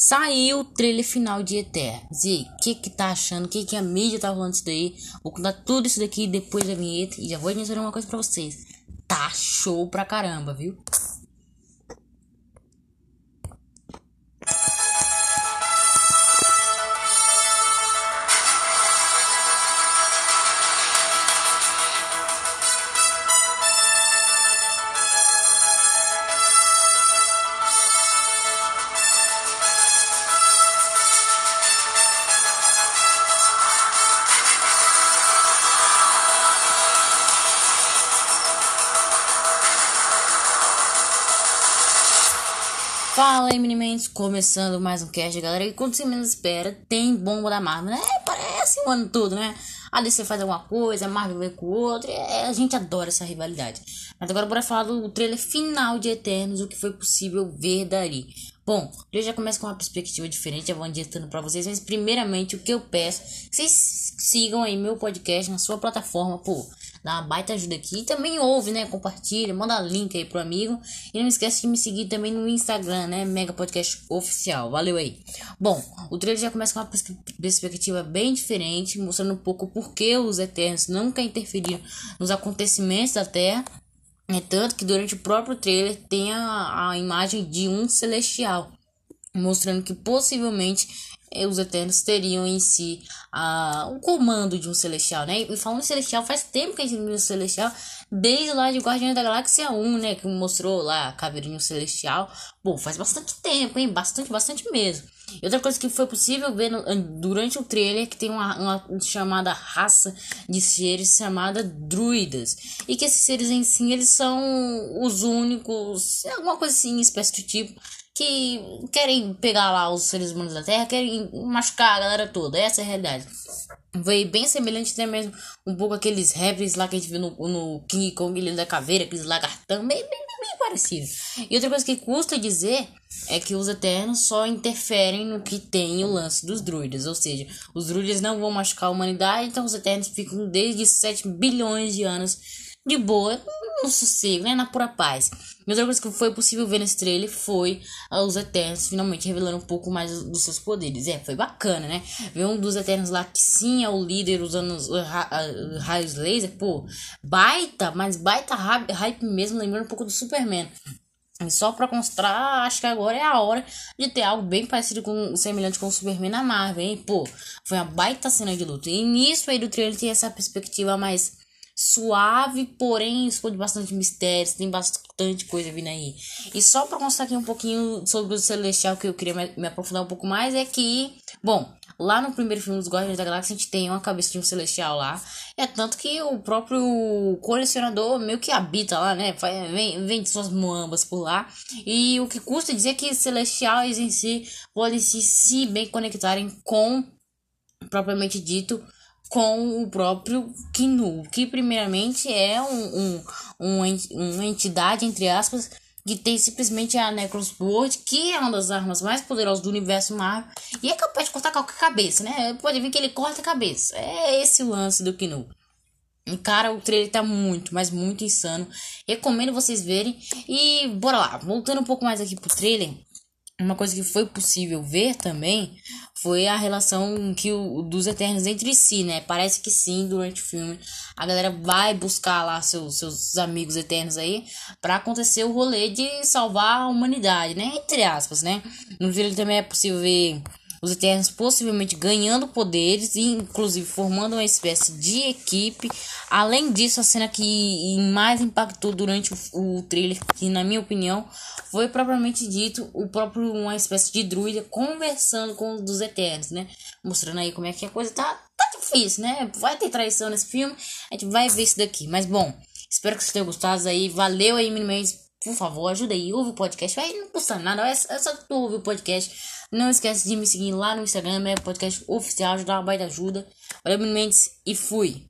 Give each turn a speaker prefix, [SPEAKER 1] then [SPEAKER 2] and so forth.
[SPEAKER 1] Saiu o trailer final de Eternos. E o que que tá achando? O que que a mídia tá falando disso daí? Vou contar tudo isso daqui depois da vinheta. E já vou dizer uma coisa pra vocês. Tá show pra caramba, viu? Fala aí, meninos, começando mais um cast, galera. E quando você menos espera, tem bomba da Marvel, né? Parece o ano todo, né? A DC faz alguma coisa, a Marvel vem com outra. É, a gente adora essa rivalidade. Mas agora bora falar do trailer final de Eternos, o que foi possível ver dali. Bom, eu já começo com uma perspectiva diferente, eu vou adiantando para vocês, mas primeiramente o que eu peço, vocês sigam aí meu podcast na sua plataforma, pô dá uma baita ajuda aqui. E também ouve, né? Compartilha, manda link aí pro amigo. E não esquece de me seguir também no Instagram, né? Mega Podcast Oficial. Valeu aí. Bom, o trailer já começa com uma perspectiva bem diferente, mostrando um pouco por que os Eternos nunca interferiram nos acontecimentos da Terra. É tanto que durante o próprio trailer tem a, a imagem de um celestial, mostrando que possivelmente os Eternos teriam em si uh, um comando de um Celestial, né? E falando em Celestial, faz tempo que a gente viu Celestial, desde lá de Guardiões da Galáxia 1, né? Que mostrou lá a Caveirinho Celestial. Pô, faz bastante tempo, hein? Bastante, bastante mesmo. E outra coisa que foi possível ver no, durante o trailer que tem uma, uma, chamada raça de seres chamada druidas. E que esses seres em si, eles são os únicos, alguma coisa assim, espécie de tipo, que querem pegar lá os seres humanos da Terra, querem machucar a galera toda. Essa é a realidade. Foi bem semelhante até mesmo um pouco aqueles rappers lá que a gente viu no, no King Kong, Ilha da Caveira, aqueles lagartão, bem, bem, bem parecido. E outra coisa que custa dizer é que os Eternos só interferem no que tem o lance dos druidas, ou seja, os druidas não vão machucar a humanidade, então os Eternos ficam desde 7 bilhões de anos de boa, no sossego, né? Na pura paz. E outra coisa que foi possível ver nesse trailer foi uh, os Eternos finalmente revelando um pouco mais dos seus poderes. É, foi bacana, né? Ver um dos Eternos lá que sim é o líder usando os uh, uh, raios laser. Pô, baita, mas baita hype mesmo, lembrando um pouco do Superman. E só pra constar, acho que agora é a hora de ter algo bem parecido com semelhante com o Superman na Marvel, hein? Pô, foi uma baita cena de luta. E nisso aí do trailer tem essa perspectiva mais suave, porém esconde bastante mistérios, tem bastante coisa vindo aí. E só para constar aqui um pouquinho sobre o Celestial que eu queria me, aprofundar um pouco mais é que, bom, lá no primeiro filme dos Guardiões da Galáxia a gente tem uma cabeça de um Celestial lá. É tanto que o próprio colecionador meio que habita lá, né? Vem, vem de suas moambas por lá. E o que custa dizer que Celestiais em si podem se, se bem conectarem com propriamente dito com o próprio Kinu, que primeiramente é um, um, um, uma entidade, entre aspas, que tem simplesmente a Necrosword, que é uma das armas mais poderosas do universo Marvel, e é capaz de cortar qualquer cabeça, né? Pode ver que ele corta a cabeça. É esse o lance do Kinu. Cara, o trailer tá muito, mas muito insano. Recomendo vocês verem. E bora lá, voltando um pouco mais aqui pro trailer uma coisa que foi possível ver também foi a relação que o, dos Eternos entre si, né? Parece que sim, durante o filme, a galera vai buscar lá seus, seus amigos Eternos aí para acontecer o rolê de salvar a humanidade, né? Entre aspas, né? No filme também é possível ver os Eternos possivelmente ganhando poderes e inclusive formando uma espécie de equipe. Além disso, a cena que mais impactou durante o, trailer, que na minha opinião foi propriamente dito o próprio uma espécie de druida conversando com os dos Eternos, né? Mostrando aí como é que a coisa tá, tá difícil, né? Vai ter traição nesse filme, a gente vai ver isso daqui. Mas bom, espero que vocês tenham gostado aí. Valeu aí, meninos. Por favor, ajuda aí, ouve o podcast. Vai, não custa nada, é, só tu ouvir o podcast. Não esquece de me seguir lá no Instagram, é podcast oficial, ajudar uma baita ajuda. Valeu, meninos, e fui!